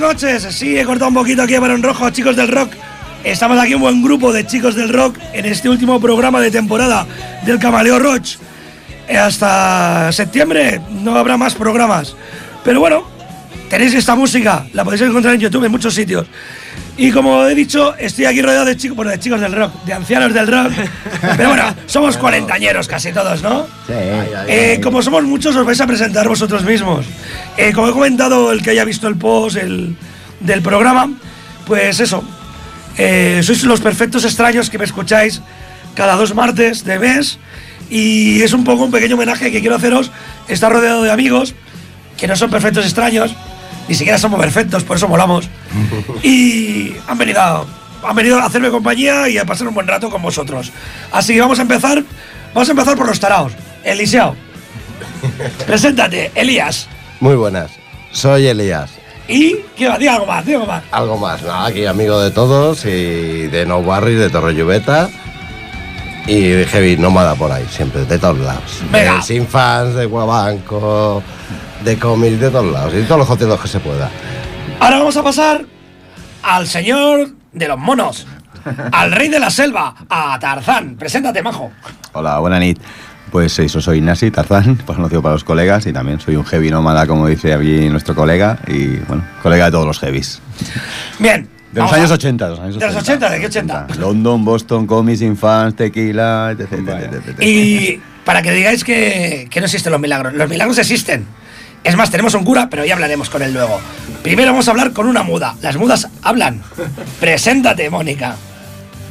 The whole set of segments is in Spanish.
Noches. Sí, he cortado un poquito aquí a Barón Rojo, chicos del rock. Estamos aquí un buen grupo de chicos del rock en este último programa de temporada del Camaleo Roach. Eh, Hasta septiembre no habrá más programas. Pero bueno, tenéis esta música, la podéis encontrar en YouTube en muchos sitios. Y como he dicho, estoy aquí rodeado de chicos, bueno, de chicos del rock, de ancianos del rock. Pero bueno, somos cuarentañeros casi todos, ¿no? Sí. Eh, como somos muchos, os vais a presentar vosotros mismos. Eh, como he comentado, el que haya visto el post el- del programa, pues eso. eh, sois los perfectos extraños que me escucháis cada dos martes de mes. Y es un poco un pequeño homenaje que quiero haceros. Estar rodeado de amigos que no son perfectos extraños, ni siquiera somos perfectos, por eso molamos. Y han venido, a- han venido a hacerme compañía y a pasar un buen rato con vosotros. Así que vamos a empezar. Vamos a empezar por los taraos. Eliseo. Preséntate, Elías. Muy buenas. Soy Elías. Y, ¿qué va? Di algo más, di algo más. Algo más, ¿no? Aquí amigo de todos y de No Barry, de Torre Lluveta. Y de Heavy Nómada por ahí, siempre, de todos lados. Venga. De Sin Fans, de Guabanco, de cómics, de todos lados. Y todos los contenidos que se pueda. Ahora vamos a pasar al señor de los monos. Al rey de la selva, a Tarzán. Preséntate, majo. Hola, buena nit. Pues eso, soy Nasi Tarzán, pues conocido para los colegas, y también soy un heavy nómada, como dice aquí nuestro colega, y bueno, colega de todos los heavies. Bien. De los vamos años a- 80, de los años ¿De los 80? ¿De qué 80? London, Boston, Comics, Infants, Tequila, etc. etc, etc, etc. Y para que digáis que, que no existen los milagros. Los milagros existen. Es más, tenemos un cura, pero ya hablaremos con él luego. Primero vamos a hablar con una muda. Las mudas hablan. Preséntate, Mónica.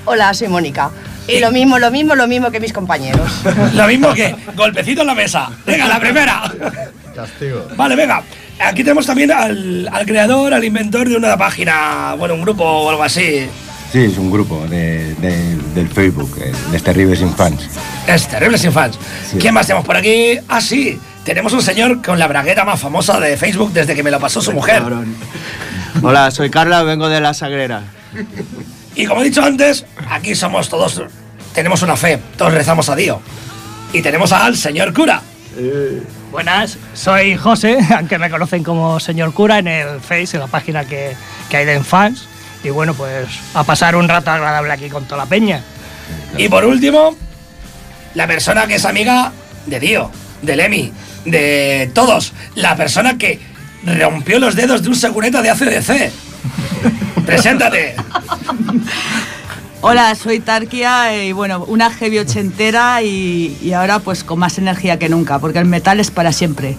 Hola, soy Mónica. Y lo mismo, lo mismo, lo mismo que mis compañeros. Lo mismo que golpecito en la mesa. Venga, la primera. Castigo. Vale, venga. Aquí tenemos también al, al creador, al inventor de una página, bueno, un grupo o algo así. Sí, es un grupo de, de- del Facebook, de Terribles Infants. Es terrible sin fans. Sí. ¿Quién más tenemos por aquí? Ah, sí. Tenemos un señor con la bragueta más famosa de Facebook desde que me lo pasó su mujer. Hola, soy Carla, vengo de la Sagrera. Y como he dicho antes, aquí somos todos, tenemos una fe, todos rezamos a Dios. Y tenemos al señor cura. Buenas, soy José, aunque me conocen como señor cura en el Face, en la página que, que hay de Enfans. Y bueno, pues a pasar un rato agradable aquí con toda la peña. Y por último, la persona que es amiga de Dio, de Lemmy, de todos. La persona que rompió los dedos de un segureta de ACDC. Preséntate. Hola, soy Tarkia y bueno, una heavy ochentera y, y ahora pues con más energía que nunca, porque el metal es para siempre.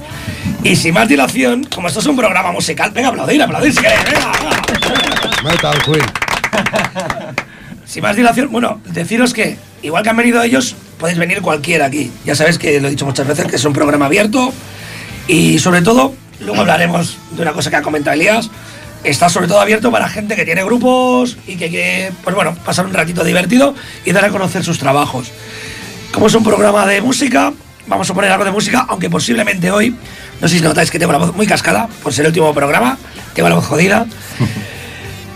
Y sin más dilación, como esto es un programa musical, venga, aplaudir, aplaudir, si queréis, venga, venga. Metal Queen. Sin más dilación, bueno, deciros que, igual que han venido ellos, podéis venir cualquiera aquí. Ya sabéis que lo he dicho muchas veces, que es un programa abierto. Y sobre todo, luego hablaremos de una cosa que ha comentado Elías. Está sobre todo abierto para gente que tiene grupos y que quiere, pues bueno, pasar un ratito divertido y dar a conocer sus trabajos. Como es un programa de música, vamos a poner algo de música, aunque posiblemente hoy, no sé si notáis que tengo la voz muy cascada, por ser el último programa, tengo la voz jodida.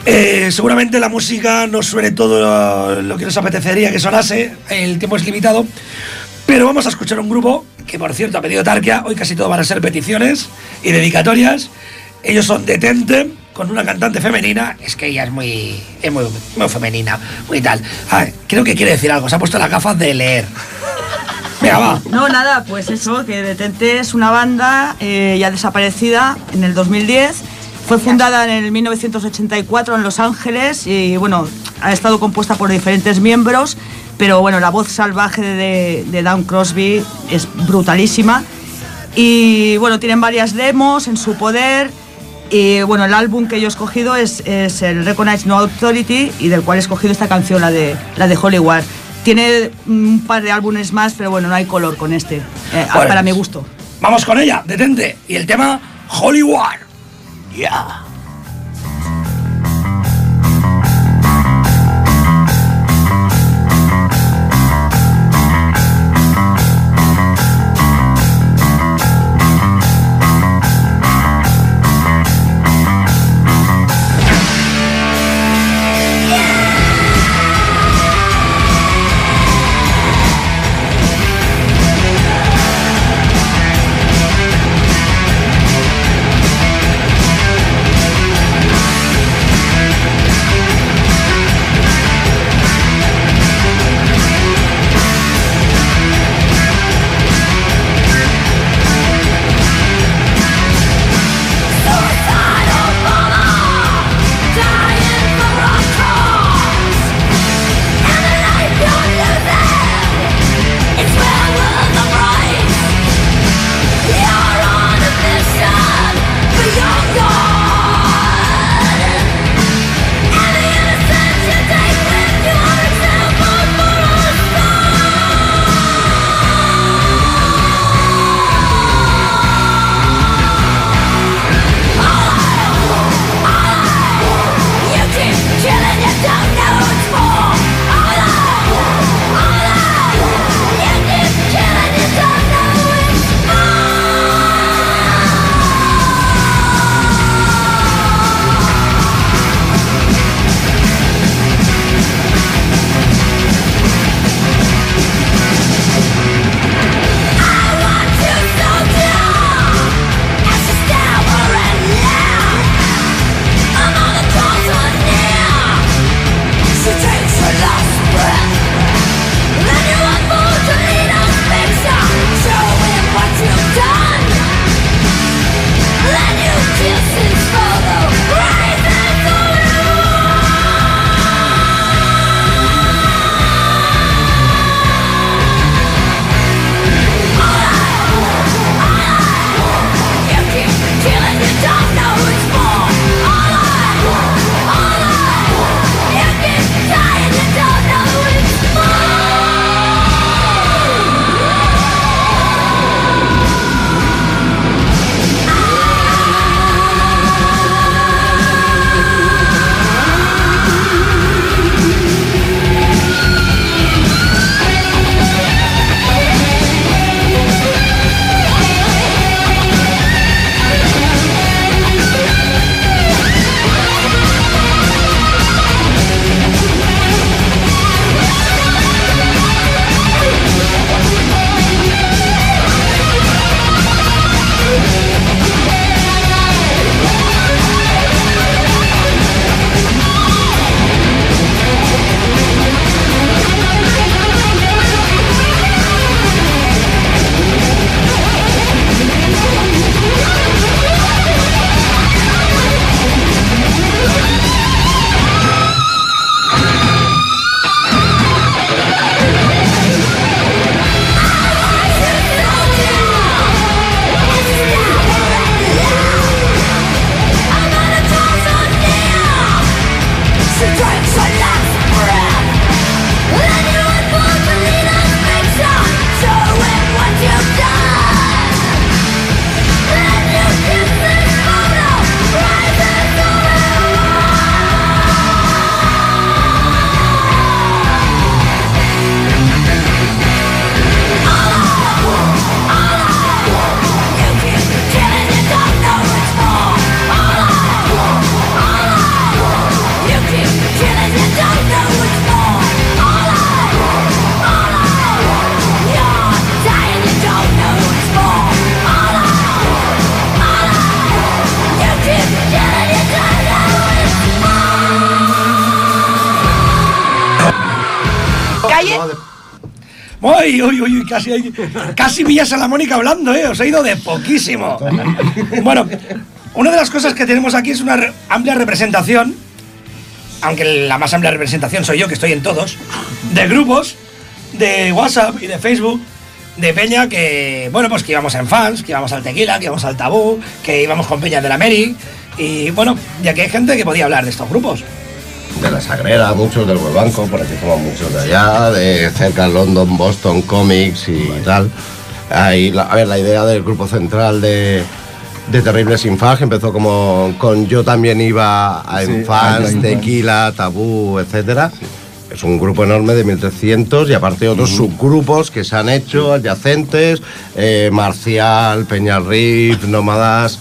Eh, seguramente la música no suene todo lo, que nos apetecería que sonase, el tiempo es limitado, pero vamos a escuchar un grupo que, por cierto, ha pedido Tarkia, hoy casi todo van a ser peticiones y dedicatorias. Ellos son Detente, con una cantante femenina, es que ella es muy, es muy, muy femenina, muy tal. Ah, creo que quiere decir algo, se ha puesto las gafas de leer. Venga, va. No, nada, pues eso, que Detente es una banda eh, ya desaparecida en el 2010. Fue fundada en el 1984 en Los Ángeles y bueno, ha estado compuesta por diferentes miembros, pero bueno, la voz salvaje de, de Dan Crosby es brutalísima. Y bueno, tienen varias demos en su poder. Y bueno, el álbum que yo he escogido es, es el Recognize No Authority y del cual he escogido esta canción, la de, la de Hollywood. Tiene un par de álbumes más, pero bueno, no hay color con este, eh, Bueno, para mi gusto. Vamos con ella, Detente. Y el tema Hollywood. Ya. Uy, uy, casi, hay- casi pillas a la Mónica hablando, ¿eh? Os he ido de poquísimo. Bueno, una de las cosas que tenemos aquí es una amplia representación, aunque la más amplia representación soy yo, que estoy en todos, de grupos, de WhatsApp y de Facebook, de Peña que, bueno, pues que íbamos en fans, que íbamos al Tequila, que íbamos al Tabú, que íbamos con Peña de la Mary, y bueno, ya que hay gente que podía hablar de estos grupos. De la Sagrera, muchos del Banco, por aquí somos muchos de allá, de cerca London, Boston, Comics y tal. Ahí, la- a ver, la idea del grupo central de, de Terribles Infag empezó como con yo también iba a Sí, Enfans. Tequila, Tabú, etcétera. Es un grupo enorme de 1300 y aparte otros subgrupos que se han hecho adyacentes, eh, Marcial, Peñarrif, Nómadas,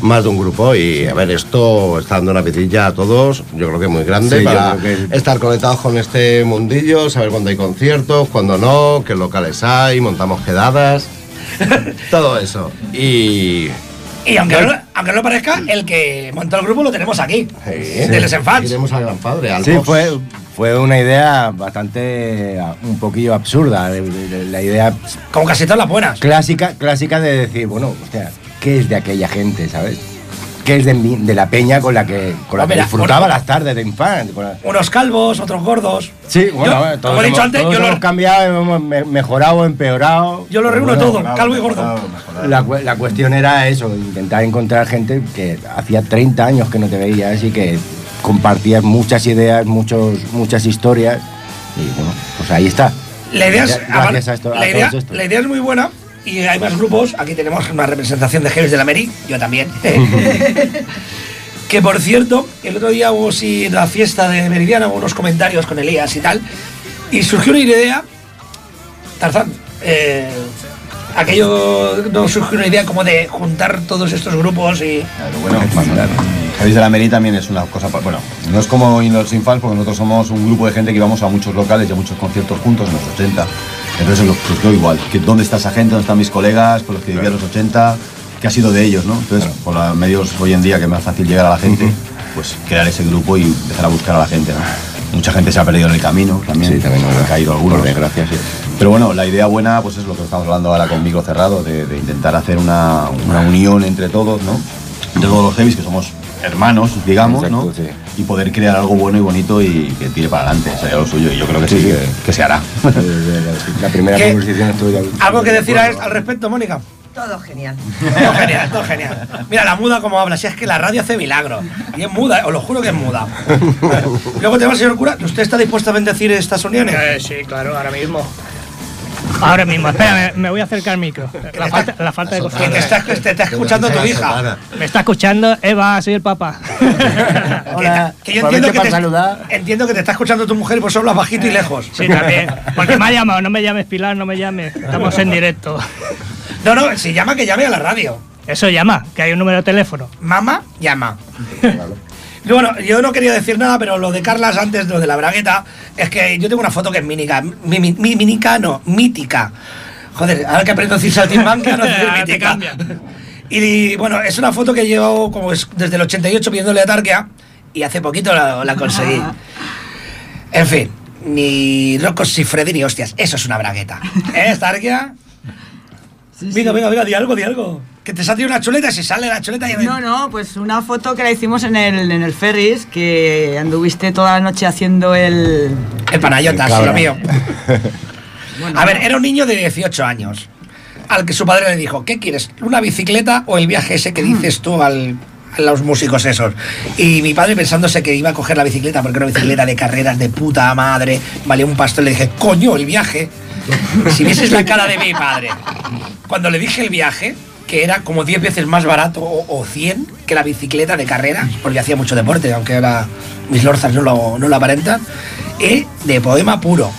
más de un grupo y a ver, esto está dando una vidilla a todos, yo creo que muy grande Sí, para que- estar conectados con este mundillo, saber cuándo hay conciertos, cuándo no, qué locales hay, montamos quedadas, todo eso. Y Y aunque no, aunque no lo parezca, el que montó el grupo lo tenemos aquí, de Les Enfants. iremos al Gran Padre, al Sí, fue, fue una idea bastante, un poquillo absurda. La idea Como casi todas las buenas. clásica, clásica de decir, bueno, hostia, ¿qué es de aquella gente, sabes? ¿Qué es de, mi- de la peña con la que, con la que disfrutaba bueno, las tardes de infante? la- Unos calvos, otros gordos. Sí, bueno, Yo, todos como he dicho hemos- antes, todos yo lo- hemos cambiado, hemos me- mejorado, empeorado. Yo lo reúno todo, calvo y gordo. La, la cuestión era eso, intentar encontrar gente que hacía 30 años que no te veías y que compartías muchas ideas, muchos, muchas historias. Y bueno, pues ahí está. La idea, es, Gracias aparte- a esto- a la, idea, todos estos. la idea es muy buena y hay más grupos. Aquí tenemos una representación de Heavies de la Mary, yo también. que por cierto, el otro día hubo sí la fiesta de Meridiana, hubo unos comentarios con Elías y tal, y surgió una idea. Tarzán, eh, aquello no surgió una idea como de juntar todos estos grupos y. Claro, bueno, Javis de la Meri también es una cosa, bueno, no es como en los Infants, porque nosotros somos un grupo de gente que íbamos a muchos locales y a muchos conciertos juntos en los 80. Entonces lo surgió igual, que dónde está esa gente, dónde están mis colegas, con los que vivía en los 80, qué ha sido de ellos, ¿no? Entonces, por los medios hoy en día que es más fácil llegar a la gente, pues crear ese grupo y empezar a buscar a la gente, ¿no? Mucha gente se ha perdido en el camino también, Sí, también, han caído algunos. Por desgracia, sí. Pero bueno, la idea buena pues es lo que estamos hablando ahora con micro cerrado, de, de intentar hacer una, una unión entre todos, ¿no? De todos los heavies, que somos hermanos, digamos, ¿no? Exacto, Y poder crear algo bueno y bonito y que tire para adelante, sería lo suyo. Y yo creo que sí, Sí, sí. Que, que se hará. La primera conversación estuve ya- ¿Algo que decir a- al respecto, Mónica? Todo genial. Todo genial, todo genial. Mira, la muda como habla, si es que la radio hace milagro. Y es muda, eh, os lo juro que es muda. Luego tenemos, señor cura, ¿usted está dispuesto a bendecir estas uniones? Eh, sí, claro, ahora mismo. Ahora mismo, espera, me, voy a acercar al micro. La falta, la falta de te costumbre. está, te está escuchando tu hija. Me está escuchando Eva, soy el papá. Hola, Que yo entiendo que, te, saludar. entiendo que te está escuchando tu mujer y por eso hablas bajito y lejos. Sí, también. Porque me ha llamado, no me llames Pilar, no me llames. Estamos en directo. No, no, si llama que llame a la radio. Eso llama, que hay un número de teléfono. Mamá, llama. Y bueno, yo no quería decir nada, pero lo de Carlas antes, lo de la bragueta, es que yo tengo una foto que es mínica. Mi, mi- mi- mínica no, mítica. Joder, ahora que aprendo a decir saltimbanca, no decir mítica. Y bueno, es una foto que llevo como es desde el 88 pidiéndole a Tarkia y hace poquito la, la conseguí. En fin, ni Rocos ni Freddy ni hostias, eso es una bragueta. ¿Eh, Venga, venga, venga, di algo, di algo. Que te sale una chuleta, si sale la chuleta y No, no, pues una foto que la hicimos en el, en el Ferris, que anduviste toda la noche haciendo el... El panayota, sí, lo mío. A ver, era un niño de 18 años. Al que su padre le dijo, ¿qué quieres? ¿Una bicicleta o el viaje ese que dices tú al, a los músicos esos? Y mi padre pensándose que iba a coger la bicicleta porque era una bicicleta de carreras de puta madre, valía un pastel, le dije, coño, el viaje. Si vieses la cara de mi padre, cuando le dije el viaje, que era como 10 veces más barato o, o 100 que la bicicleta de carreras, porque hacía mucho deporte, aunque ahora mis lorzas no lo, no lo aparentan, y de poema puro.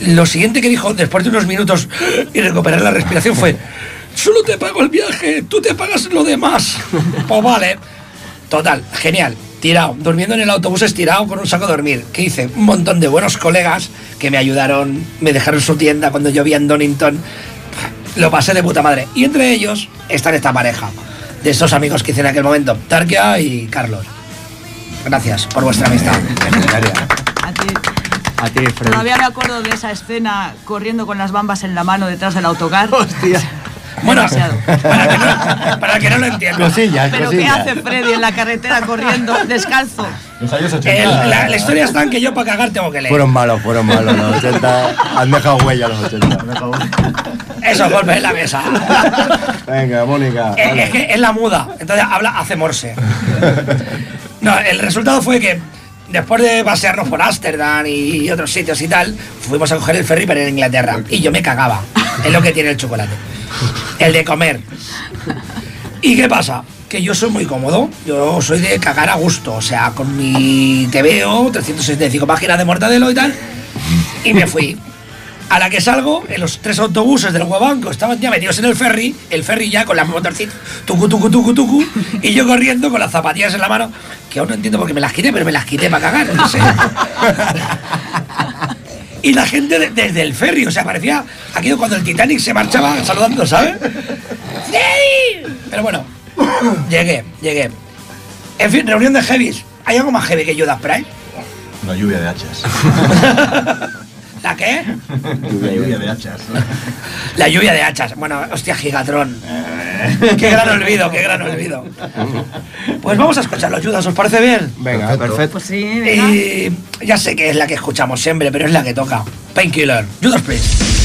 Lo siguiente que dijo después de unos minutos y recuperar la respiración fue: Solo te pago el viaje, tú te pagas lo demás. Pues vale. Total, genial. Tirado, durmiendo en el autobús estirado con un saco de dormir. ¿Qué hice? Un montón de buenos colegas que me ayudaron, me dejaron su tienda cuando yo vivía en Donington. Lo pasé de puta madre. Y entre ellos está esta pareja de estos amigos que hice en aquel momento, Tarkia y Carlos. Gracias por vuestra amistad. a ti. A ti, Freddy. Todavía me acuerdo de esa escena corriendo con las bambas en la mano detrás del autocar. Hostia. Bueno, Demasiado. para que, no, para que no lo entienda. Cosillas, Pero ¿qué hace Freddy en la carretera corriendo descalzo? Los años El- 80. la, la historia está en que yo para cagar tengo que leer. Fueron malos, fueron malos. Los 80 han dejado huella los 80. Esos golpes en la mesa. Venga, Mónica. Eh, dale. es que es la muda, entonces habla, hace morse. No, el resultado fue que después de pasearnos por Ámsterdam y otros sitios y tal, fuimos a coger el ferry para ir a Inglaterra. Y yo me cagaba. Es lo que tiene el chocolate. El de comer. ¿Y qué pasa? Que yo soy muy cómodo. Yo soy de cagar a gusto. O sea, con mi TVO, 365 páginas de mortadelo y tal. Y me fui. A la que salgo, en los tres autobuses del Guabanco estaban ya metidos en el ferry, el ferry ya con las motorcitas, tucu, tucu, tucu, tucu, y yo corriendo con las zapatillas en la mano, que aún no entiendo por qué me las quité, pero me las quité para cagar, no sé. Y la gente de- desde el ferry, o sea, parecía aquello cuando el Titanic se marchaba saludando, ¿sabes? ¡Sí! Pero bueno, llegué, llegué. En fin, reunión de heavies. ¿Hay algo más heavy que Judas Price? Una lluvia de hachas. ¿La qué? Una lluvia de hachas. La lluvia de hachas. Bueno, hostia, Gigatron. Qué gran olvido, qué gran olvido. Pues vamos a escuchar los Judas, ¿os parece bien? Venga, Perfecto. Pues sí, venga. Y ya sé que es la que escuchamos siempre, pero es la que toca. Painkiller, Judas Priest.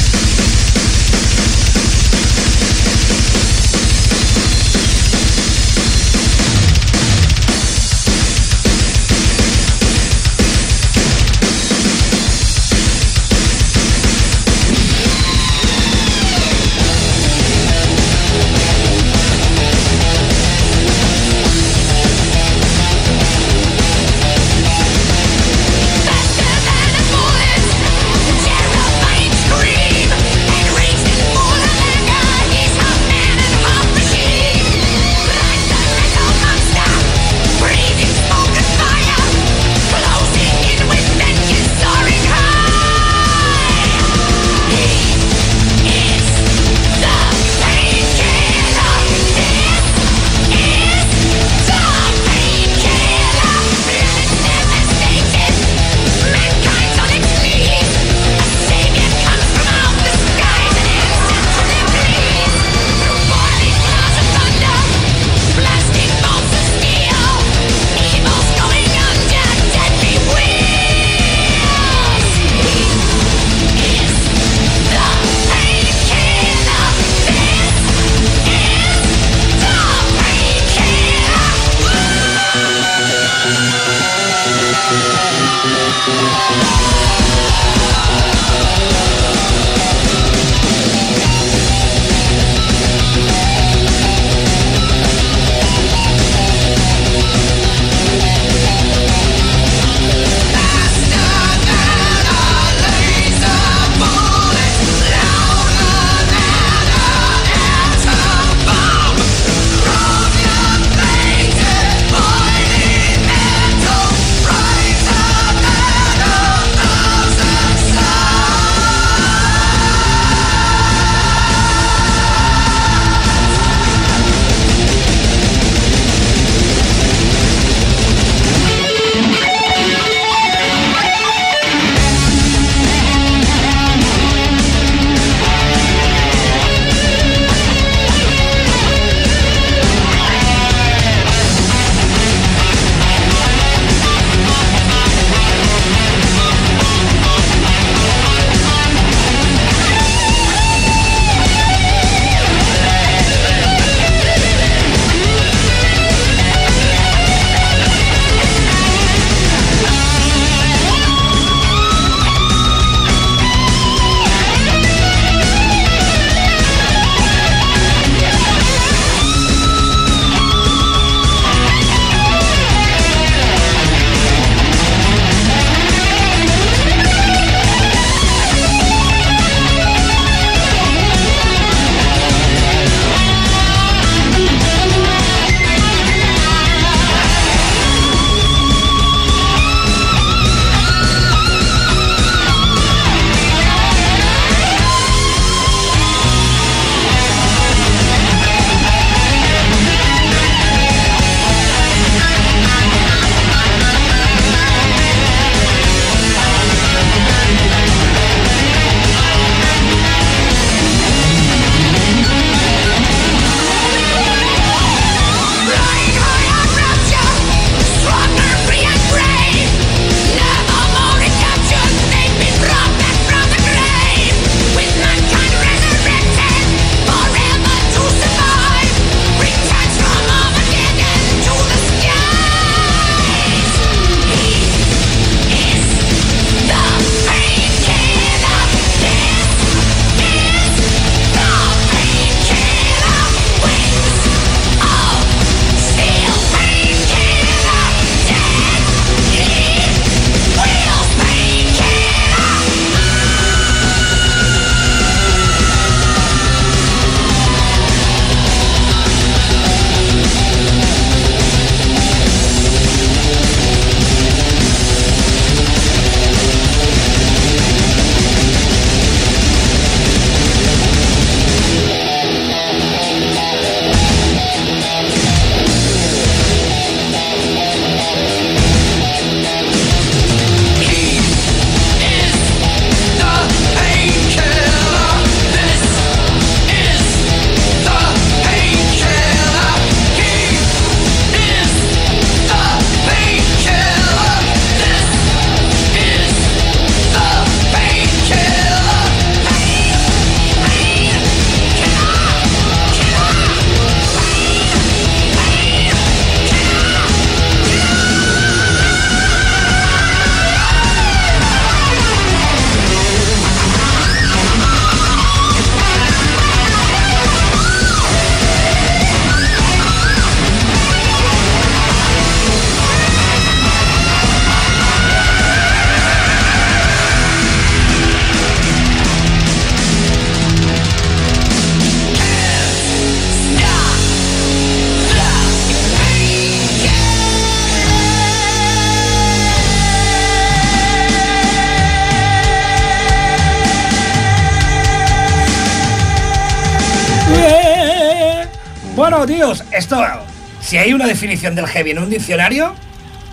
Si hay una definición del heavy en un diccionario,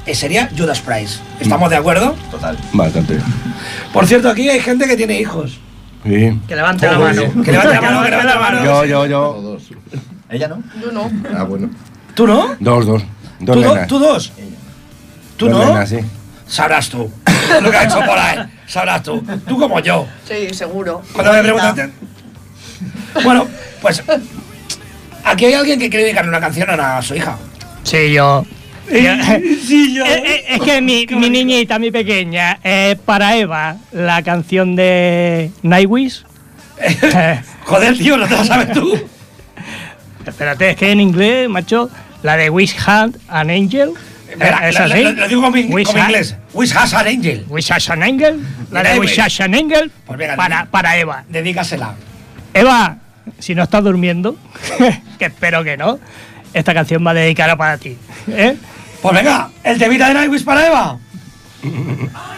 eh, sería Judas Price. ¿Estamos de acuerdo? Total. Bastante. Por cierto, aquí hay gente que tiene hijos. Sí. Que levante la mano. Que levante la mano, que levante la mano. Yo, yo, yo. Dos. ¿Ella no? Yo no. Ah, bueno. ¿Tú no? Dos, dos. Dos ¿Tú, do- nenas. tú dos? ¿Tú Dos no? nenas, sí. Sabrás tú. Lo que ha hecho por ahí. Sabrás tú. Tú como yo. Sí, seguro. Cuando me preguntan. Bueno, pues. Aquí hay alguien que quiere dedicarle una canción a su hija. Sí, yo. Sí, yo. Eh, eh, es que mi, mi niñita, mi pequeña, eh, para Eva, la canción de Nightwish. Eh, Joder, tío, no te lo sabes tú. espérate, es que en inglés, macho, la de Wish Hand an Angel. Espera, ¿Es lo, así? lo- lo digo como, in- Wish inglés. Wish has an angel. Wish Has an Angel. La de. Wish Has an Angel. Pues venga, para, para Eva. Dedícasela. Eva, si no estás durmiendo, que espero que no, esta canción va dedicada para ti. ¿eh? Pues venga, el temita de Nightwish para Eva.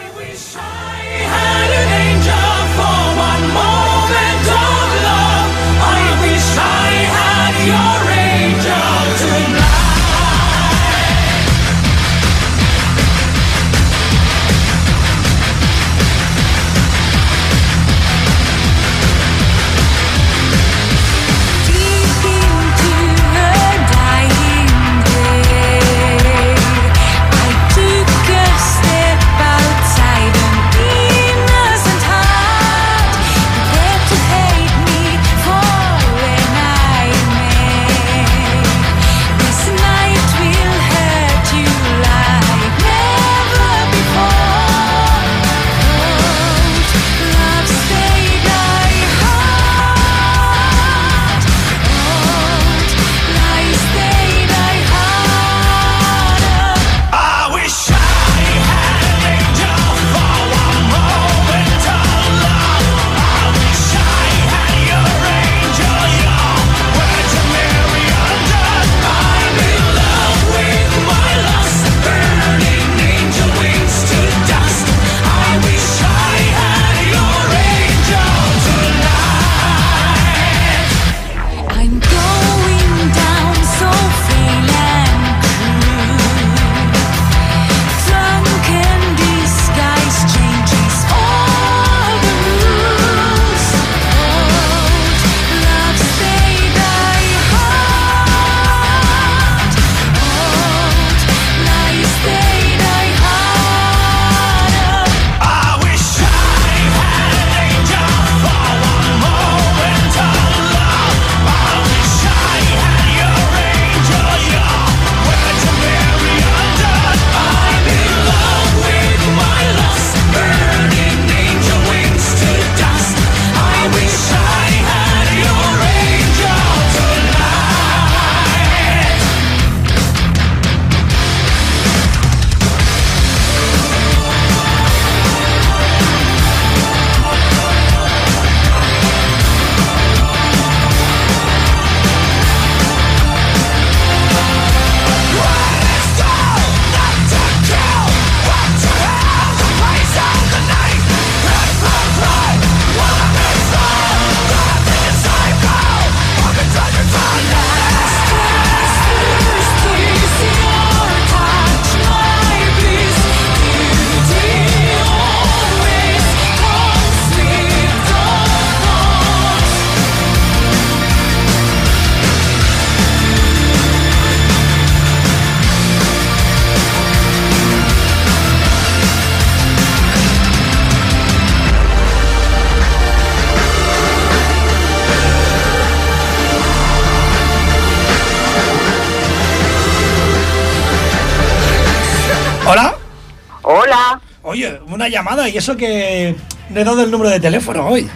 una llamada y eso que le he dado el número de teléfono hoy.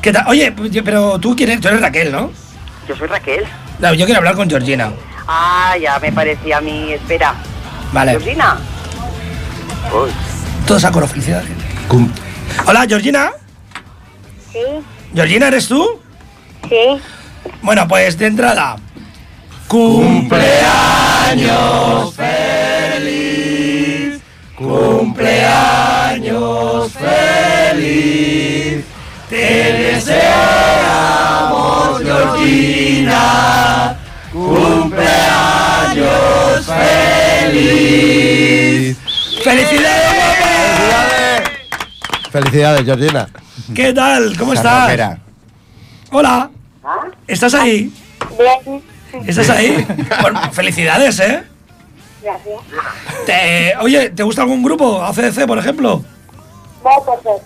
¿Qué tal? Oye, pero tú, quién eres? tú eres Raquel, ¿no? Yo soy Raquel. No, yo quiero hablar con Georgina. Ah, ya me parecía a mí. Espera. Vale. Georgina. Uy. Todo esa coro, felicidad. Hola, Georgina. Sí, ¿Georgina eres tú? sí. Bueno, pues de entrada. Cumpleaños feliz. Cumpleaños Cumpleaños feliz. ¡Felicidades, guapa! Felicidades, Georgina. ¿Qué tal? ¿Cómo Esa estás? Hola. ¿Estás ahí? Bien. ¿Estás ahí? Bueno, felicidades, ¿eh? Gracias. Te- oye, ¿te gusta algún grupo? ACDC, por ejemplo. Motorhead.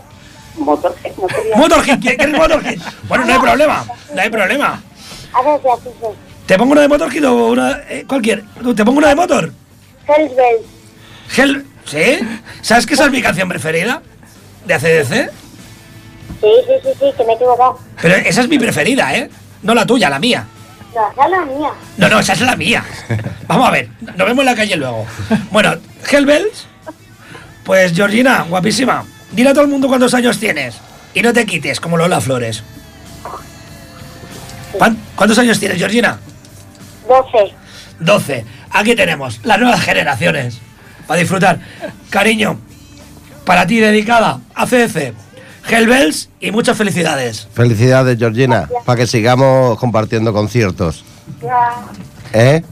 Motorhead, no quería. Motorhead, ¿quién quiere Motorhead? Bueno, no hay problema, no hay problema. A ver, así soy. ¿Te pongo una de Motorhead o una... eh, cualquier? ¿Te pongo una de Motor? Hells Bells. Hell... ¿Sí? ¿Sabes que esa es mi canción preferida? ¿De ACDC? Sí, sí, sí, sí, que me he equivocado. Pero esa es mi preferida, ¿eh? No la tuya, la mía. No, esa es la mía. No, no, esa es la mía. Vamos a ver, nos vemos en la calle luego. Bueno, Hellbells, pues Georgina, guapísima. Dile a todo el mundo cuántos años tienes. Y no te quites, como Lola Flores. ¿Cuán- ¿Cuántos años tienes, Georgina? 12. 12. Aquí tenemos las nuevas generaciones. Para disfrutar. Cariño, para ti dedicada a CDC, Hellbells y muchas felicidades. Felicidades, Georgina, para que sigamos compartiendo conciertos. Ya. ¿Eh?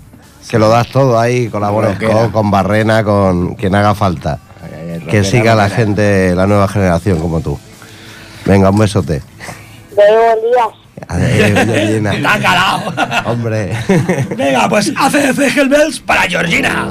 Que lo das todo ahí, colabores Rockera. con, con Barrena, con quien haga falta. Que siga la gente, la nueva generación como tú. Venga, un besote. Veo Elías. Georgina. Está calado. Hombre. Venga, pues ACDC Hellbells para Georgina.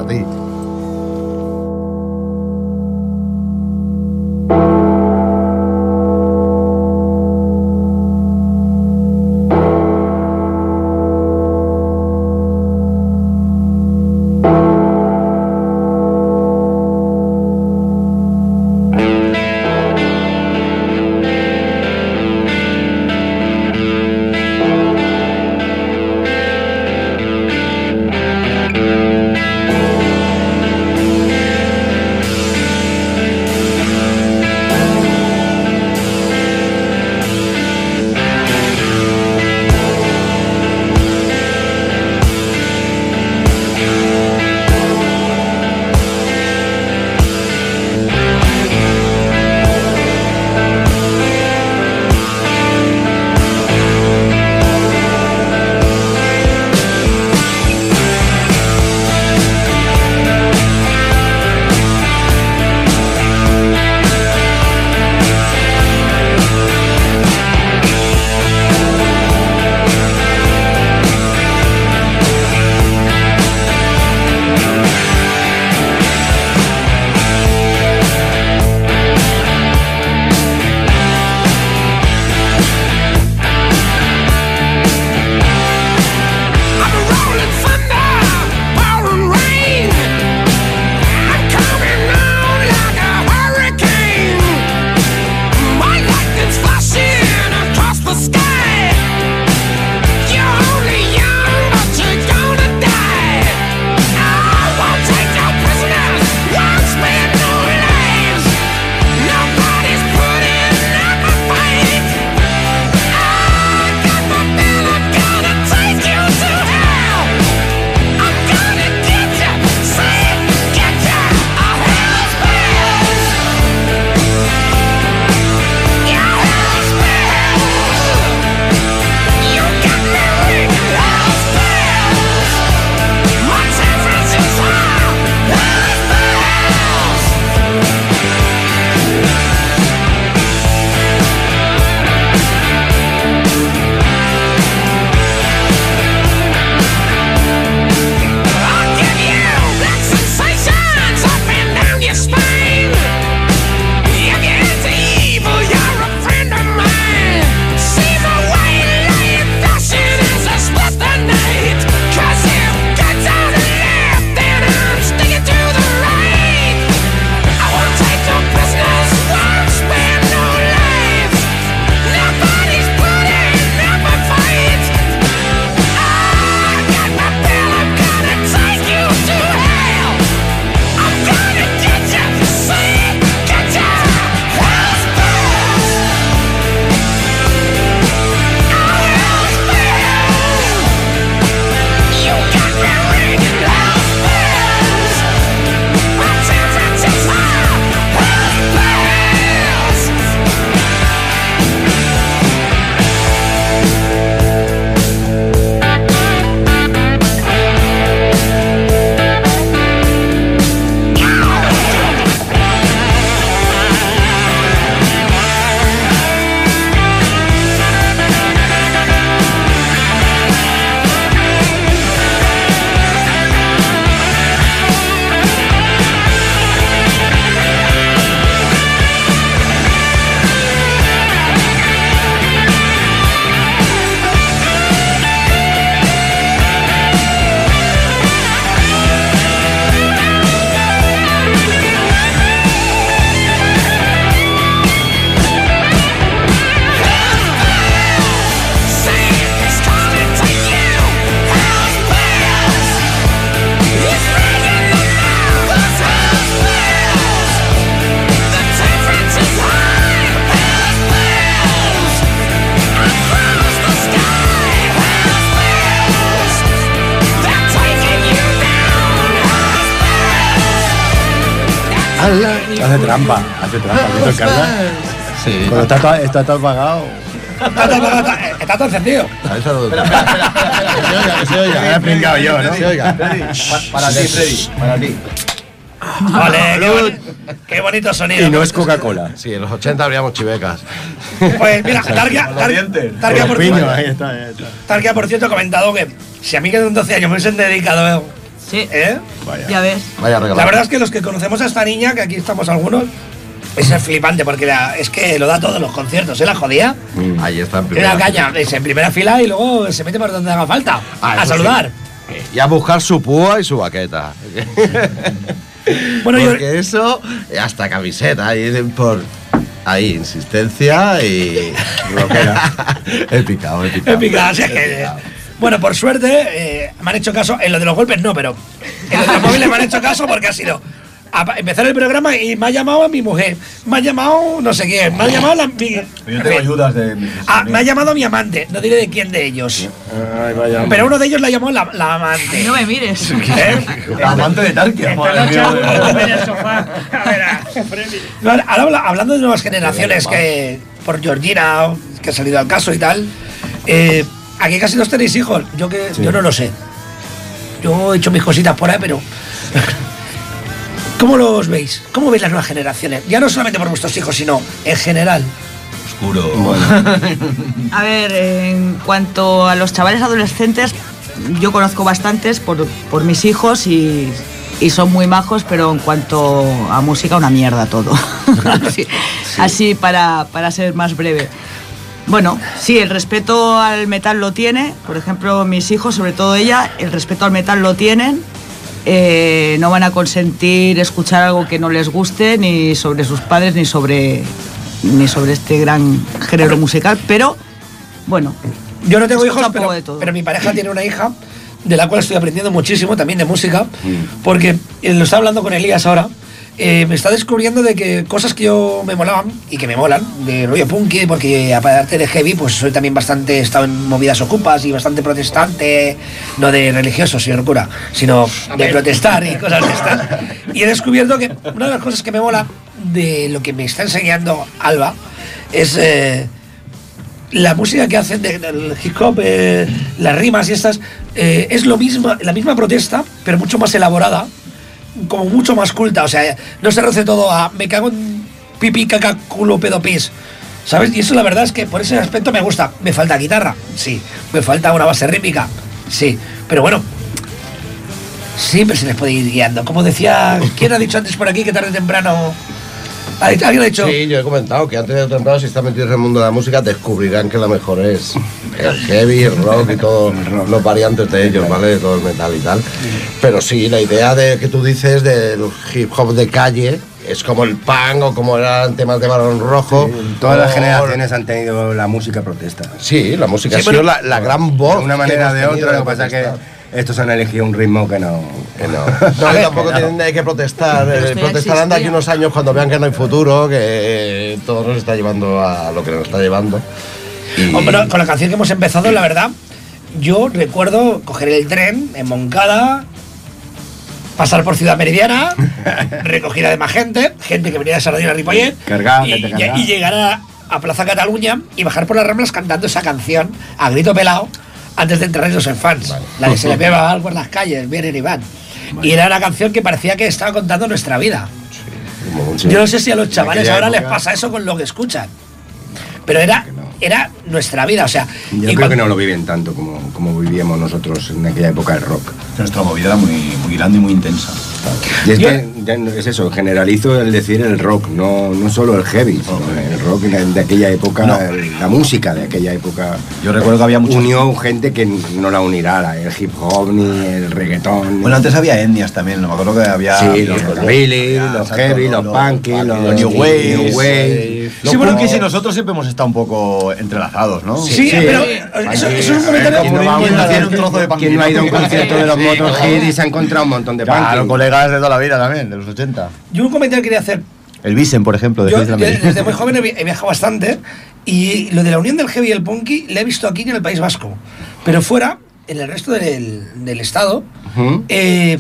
Hace trampa, hace trampa. ¿Viste el Carla? Sí. Cuando está, todo- está todo apagado. Está, todo- está- está todo encendido. A eso no- Que se oiga, que se oiga. Me he pringado yo, ¿no? Se oiga. Para ti, Freddy, para ti. Vale, qué, boni- qué bonito sonido. Y no es Coca-Cola. Sí, en los 80 habríamos chivecas. Pues mira, Targia. Targia, por, Piño, ahí está, ahí está. Targia, por cierto, ha comentado que si a mí que con 12 años me hubiesen dedicado, Sí, ¿eh? ya ves. Vaya regalo. La verdad es que los que conocemos a esta niña, que aquí estamos algunos, es flipante porque la- es que lo da todo en los conciertos, ¿eh? La jodía. Ahí está en primera. caña, es en primera fila y luego se mete por donde haga falta. Ah, a saludar. Y a buscar su púa y su baqueta. Bueno, yo, Porque eso, hasta camiseta, ahí de- por. Ahí, insistencia y. rockera. he picado, he picado. así que. Bueno, por suerte, eh, me han hecho caso. En lo de los golpes no, pero en de los móviles me han hecho caso porque ha sido a empezar el programa y me ha llamado a mi mujer, me ha llamado no sé quién, me ha llamado la, mi- Yo tengo ayudas de. Ah, me ha llamado mi amante, no diré de quién de ellos. Ay, vaya. Pero uno de ellos la llamó la, la amante. No me mires. ¿Eh? La amante de Tarkia. Hablando de nuevas generaciones, que por Georgina, que ha salido al caso y tal, eh, aquí casi dos tenéis hijos. Yo que yo no lo sé. Yo he hecho mis cositas por ahí, pero. ¿Cómo los veis? ¿Cómo veis las nuevas generaciones? Ya no solamente por vuestros hijos, sino en general. Oscuro. A ver, en cuanto a los chavales adolescentes, yo conozco bastantes por, por mis hijos y, y son muy majos, pero en cuanto a música, una mierda todo. así así para, para ser más breve. Bueno, sí, el respeto al metal lo tiene. Por ejemplo, mis hijos, sobre todo ella, el respeto al metal lo tienen. Eh, no van a consentir escuchar algo que no les guste, ni sobre sus padres, ni sobre, ni sobre este gran género musical. Pero, bueno, Yo no tengo hijos, pero, de todo. pero mi pareja tiene una hija de la cual estoy aprendiendo muchísimo también de música, porque eh, lo estaba hablando con Elías ahora. Eh, me está descubriendo de que cosas que yo me molaban y que me molan, de rollo punky, porque aparte de heavy, pues soy también bastante, he estado en movidas ocupas y bastante protestante, no de religioso, señor cura, sino de protestar y cosas de estas. Y he descubierto que una de las cosas que me mola de lo que me está enseñando Alba es eh, la música que hacen de- del hip hop, eh, las rimas y estas, es lo mismo, la misma protesta, pero mucho más elaborada, como mucho más culta. O sea, no se reduce todo a me cago en pipí, caca, culo, pedo, pis. ¿Sabes? Y eso la verdad es que por ese aspecto me gusta. ¿Me falta guitarra? Sí. ¿Me falta una base rítmica? Sí. Pero bueno, siempre se les puede ir guiando. Como decía, ¿quién ha dicho antes por aquí que tarde o temprano... ¿Ha dicho- ¿Alguien ha dicho? Sí, yo he comentado que antes de temprano, si están metidos en el mundo de la música, descubrirán que la mejor es el heavy, el rock y todos los variantes de ellos, ¿vale? De todo el metal y tal. Pero sí, la idea de que tú dices del hip hop de calle es como el punk o como eran temas de balón rojo. Todas las generaciones han tenido la música protesta. Sí, la música Sí, ha sido la, la gran voz. De una manera o de otra, lo que pasa es que. Estos han elegido un ritmo que no. Que no. No, que tampoco tienen hay que protestar. Eh, protestarán de aquí unos años cuando vean que no hay futuro, que eh, todo nos está llevando a lo que nos está llevando. Y- Hombre, con la canción que hemos empezado, la verdad, yo recuerdo coger el tren en Moncada, pasar por Ciudad Meridiana, recogida de más gente, gente que venía de Sardina a Ripollet, Cargada, y, cargada. y llegar a, a Plaza Cataluña y bajar por las Ramblas cantando esa canción a grito pelado antes de enterrarnos en fans. La de Se le beba algo en las calles, vienen y van. Y era una canción que parecía que estaba contando nuestra vida. Sí. Yo no sé si a los chavales ahora les pasa eso con lo que escuchan. Pero era, era nuestra vida, o sea. Yo creo cuando- que no lo viven tanto como, como vivíamos nosotros en aquella época del rock. Nuestra movida era muy, muy grande y muy intensa. Y es, que, eso, generalizo el decir el rock, no, no solo el heavy, sino el rock de aquella época, No. la música de aquella época. Yo recuerdo que había. Unió gente que no la unirá, el hip hop ni el reggaetón. Bueno, antes había etnias también, no me acuerdo que había. Sí, los había, los exacto, heavy, los punky, los new wave. Sí, bueno, punkis que- y nosotros siempre hemos estado un poco entrelazados, ¿no? Sí, pero eso, eso es un comentario. ¿Quién no, va a un ¿Quién no tiene un concierto- trozo de quién no ha ido a un concierto de los Sí, Motorhead claro. y se ha encontrado un montón de Claro, punky? colegas de toda la vida también, de los 80. Yo un comentario quería hacer. El Visen, por ejemplo, de Yo Merida. desde muy joven he vi- he viajado bastante y lo de la unión del heavy y el punky le he visto aquí en el País Vasco. Pero fuera, en el resto del, del estado, Ujú. eh,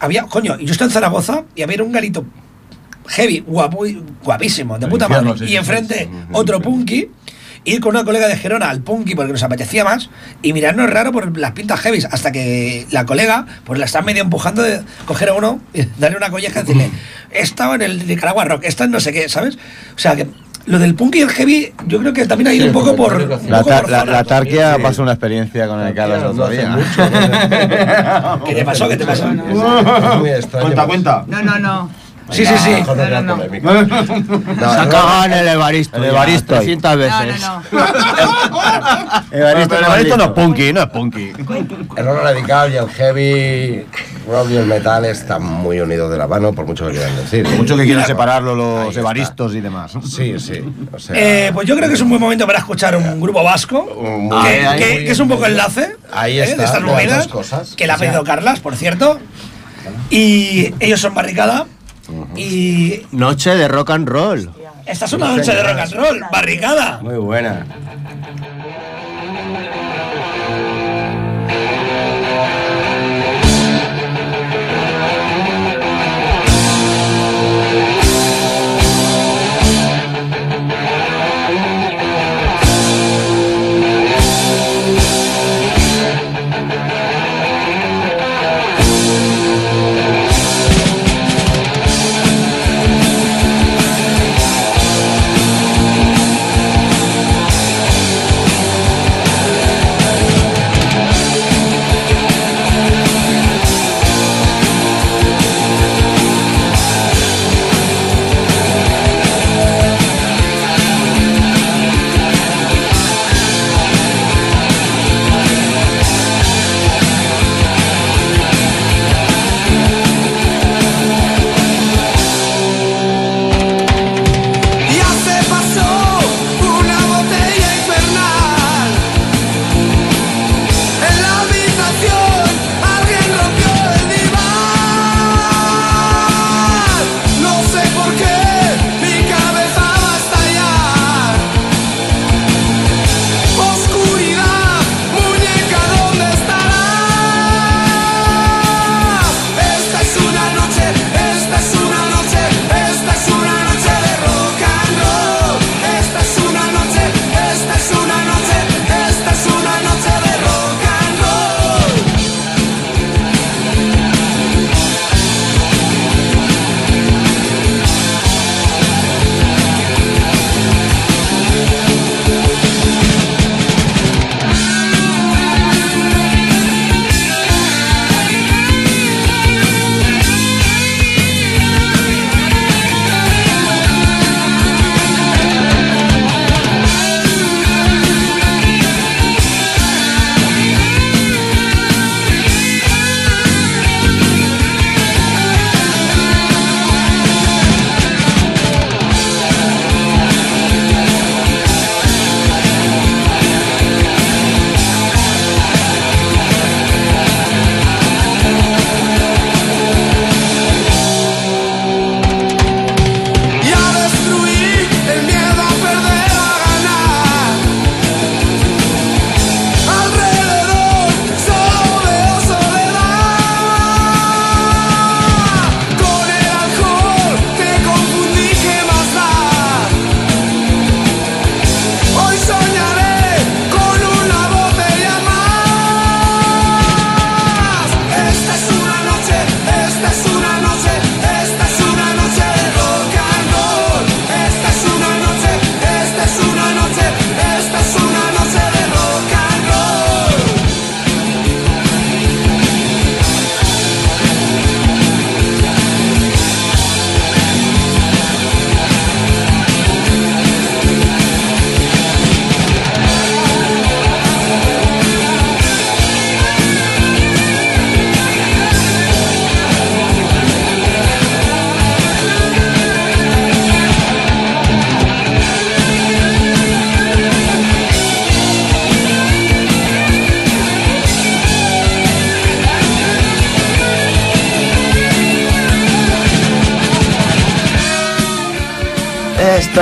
había, coño, yo estoy en Zaragoza y había un garito heavy, guapo, guapísimo, de puta madre. y enfrente otro punky. Ir con una colega de Gerona al punky porque nos apetecía más y mirarnos raro por las pintas heavies hasta que la colega pues la está medio empujando de coger a uno y darle una colleja y decirle estaba en el Nicaragua Rock, esta en no sé qué, ¿sabes? O sea que lo del punky y el heavy yo creo que también ha ido un poco por... un La, poco por la, Tarquia pasó una experiencia con el Carlos el otro día. ¿Qué te pasó? ¿Qué te pasó? Cuenta, cuenta. No, no, no. Sí, sí, sí. No, no, no. Se ha cagado en el Evaristo. El Evaristo. 300 No, veces. no. Evaristo, el Evaristo no es punky, no es punky. El rock radical y el heavy rock y el metal están muy unidos de la mano, por mucho que quieran decir. Mucho que quieran separarlo los evaristos y demás. Sí, sí. O sea, Eh, pues yo creo que es un buen momento para escuchar un grupo vasco que, es un poco enlace Ahí eh, de estas movidas cosas. que la ha pedido Carlas, por cierto. Y ellos son Barricada. Y Noche de rock and roll. esta es una noche de rock and roll, Barricada. Muy buena.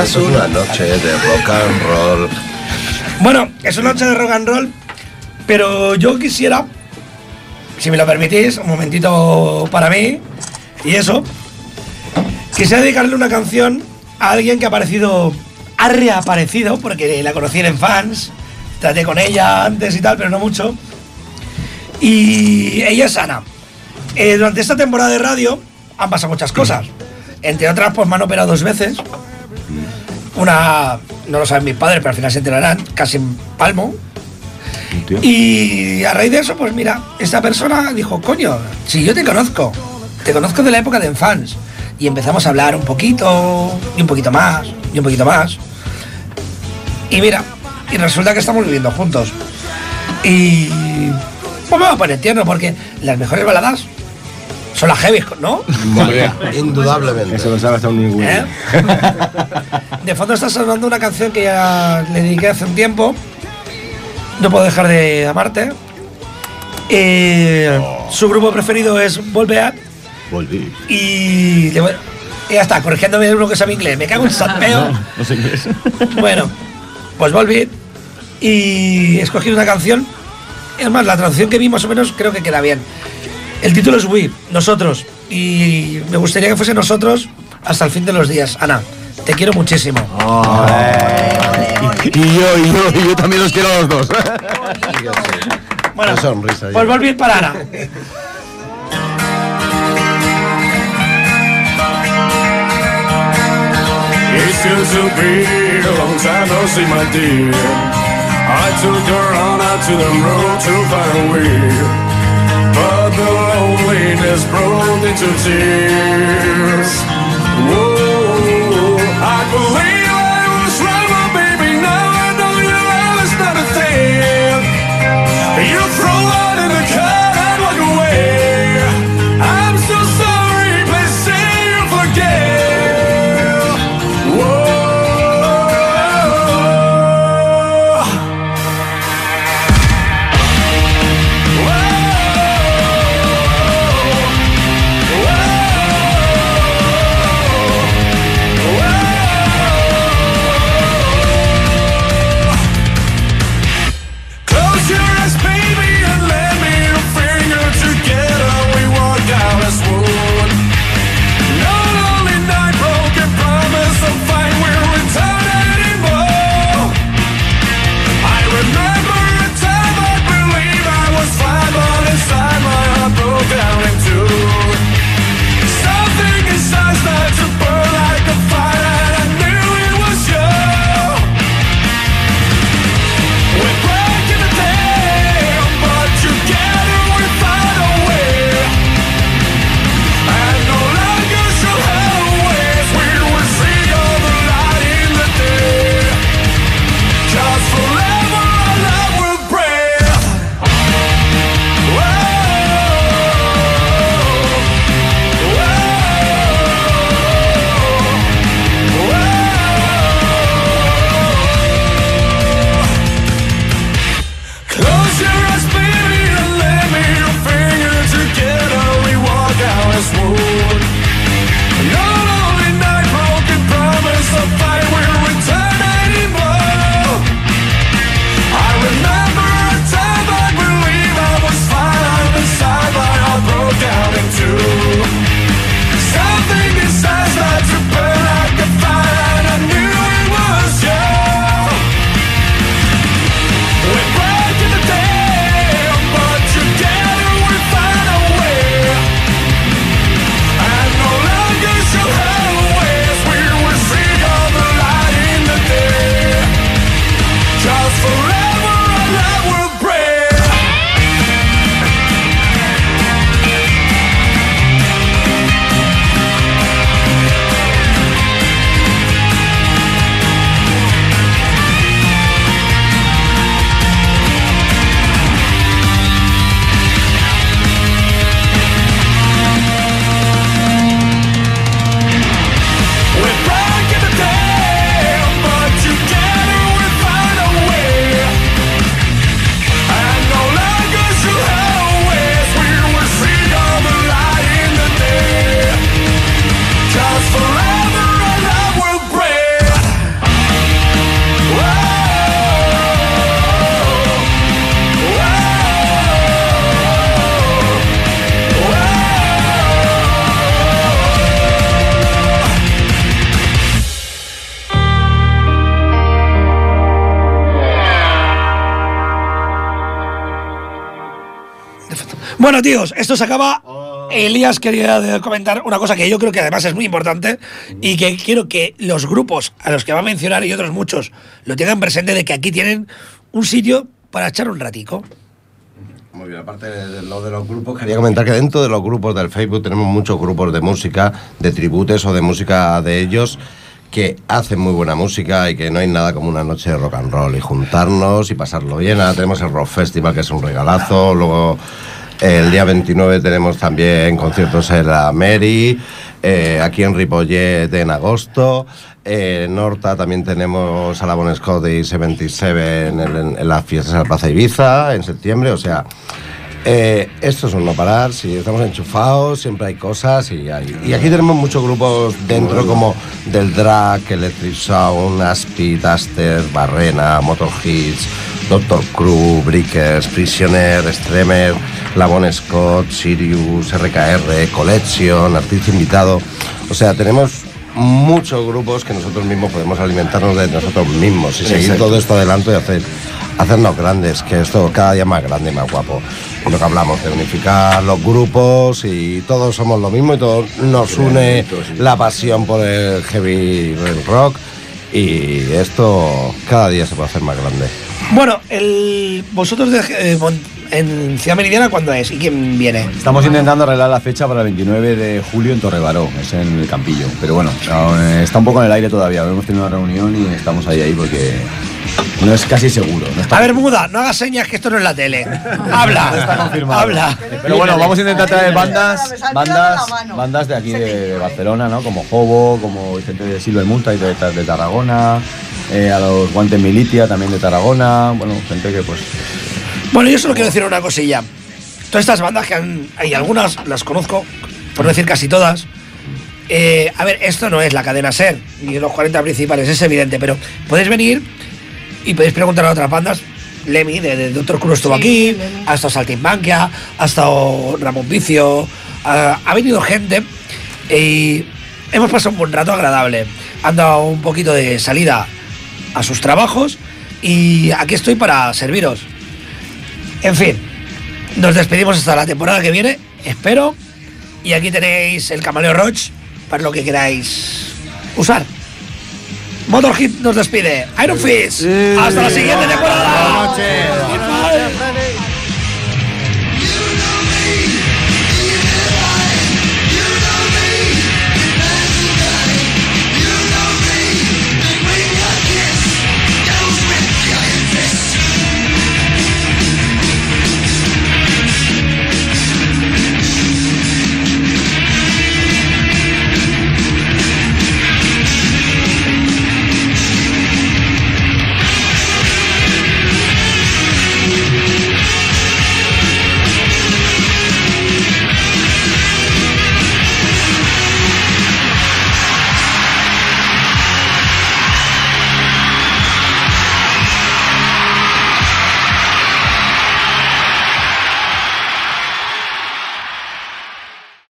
Es una noche de rock and roll. Bueno, es una noche de rock and roll, pero yo quisiera, si me lo permitís, un momentito para mí y eso. Quisiera dedicarle una canción a alguien que ha aparecido, ha reaparecido, porque la conocí en fans, traté con ella antes y tal, pero no mucho. Y ella es Ana. Eh, durante esta temporada de radio han pasado muchas cosas. Entre otras, pues me han operado dos veces. Una, no lo saben mis padres, pero al final se enterarán, casi en palmo. Y a raíz de eso, pues mira, esta persona dijo, coño, si yo te conozco, te conozco de la época de fans. Y empezamos a hablar un poquito, y un poquito más, y un poquito más. Y mira, y resulta que estamos viviendo juntos. Y pues me va a poner tierno porque las mejores baladas son las heavy, ¿no? Indudablemente. Eso lo sabe hasta un. ¿Eh? De fondo está sonando una canción que ya le dediqué hace un tiempo. No puedo dejar de amarte. Eh, Su grupo preferido es Volbeat. Volví. Y, le voy- y ya está, corrigiéndome de uno que sabe inglés. Me cago en sapeo. No sé inglés. Bueno, pues volví y he escogido una canción. Es más, la traducción que vi más o menos creo que queda bien. El título es We, nosotros. Y me gustaría que fuese nosotros hasta el fin de los días. Ana, te quiero muchísimo. Y yo, y yo, y yo también los quiero a los dos. Bueno, sonrisa. pues volví para Ana. It seems to be a long time no see my dear. I took her on out to the road to find a way. But the loneliness broke into tears. Whoa, tíos, esto se acaba. Elías quería comentar una cosa que yo creo que además es muy importante y que quiero que los grupos a los que va a mencionar y otros muchos lo tengan presente de que aquí tienen un sitio para echar un ratico. Muy bien, aparte de lo de los grupos, quería comentar que dentro de los grupos del Facebook tenemos muchos grupos de música, de tributes o de música de ellos que hacen muy buena música y que no hay nada como una noche de rock and roll y juntarnos y pasarlo bien. Ahora tenemos el Rock Festival que es un regalazo, luego el día 29 tenemos también conciertos en la Mary, eh, aquí en Ripollet en agosto. eh, En Horta también tenemos a la Bon Scott y 77 en, el- en- las fiestas de la Plaza Ibiza en septiembre. O sea, eh, esto es un no parar. Si estamos enchufados, siempre hay cosas. Y, hay- y aquí tenemos muchos grupos dentro, como del Drag, Electric Sound, Aspid, Aster, Barrena, Motor Hits, Doctor Crew, Breakers, Prisoner, Streamer, Lavon Scott, Sirius, RKR, Collection, Artista Invitado. O sea, tenemos muchos grupos que nosotros mismos podemos alimentarnos de nosotros mismos y seguir Exacto. todo esto adelante y hacer, hacernos grandes, que esto cada día más grande y más guapo. Y lo que hablamos de unificar los grupos y todos somos lo mismo y todos nos une la pasión por el heavy rock y esto cada día se puede hacer más grande. Bueno, el, vosotros de, eh, en Ciudad Meridiana, ¿cuándo es? ¿Y quién viene? Estamos intentando arreglar la fecha para el 29 de julio en Torrebaró, es en el Campillo. Pero bueno, está un poco en el aire todavía. Hemos tenido una reunión y estamos ahí ahí porque no es casi seguro. no está- A ver, muda, no hagas señas que esto no es la tele. Habla. Habla. Pero bueno, vamos a intentar traer bandas, bandas, bandas de aquí de, de Barcelona, ¿no? Como Jobo, como gente de Silver Multa y de, de Tarragona, eh, a los Guantes Militia también de Tarragona, bueno, gente que pues Bueno, yo solo quiero decir una cosilla. Todas estas bandas que han, hay algunas, las conozco, por no decir casi todas. Eh, a ver, esto no es la cadena SER, ni los 40 principales, es evidente, pero podéis venir y podéis preguntar a otras bandas. Lemmy, de, de Doctor Cruz estuvo aquí, ha estado Saltimbanquia, ha estado Ramón Vicio, ha, ha venido gente y hemos pasado un buen rato agradable. Han dado un poquito de salida a sus trabajos y aquí estoy para serviros. En fin, nos despedimos hasta la temporada que viene, espero. Y aquí tenéis el Camaleo Roach para lo que queráis usar. Motorhead nos despide. Iron Fist. Hasta la siguiente temporada. Buenas noches.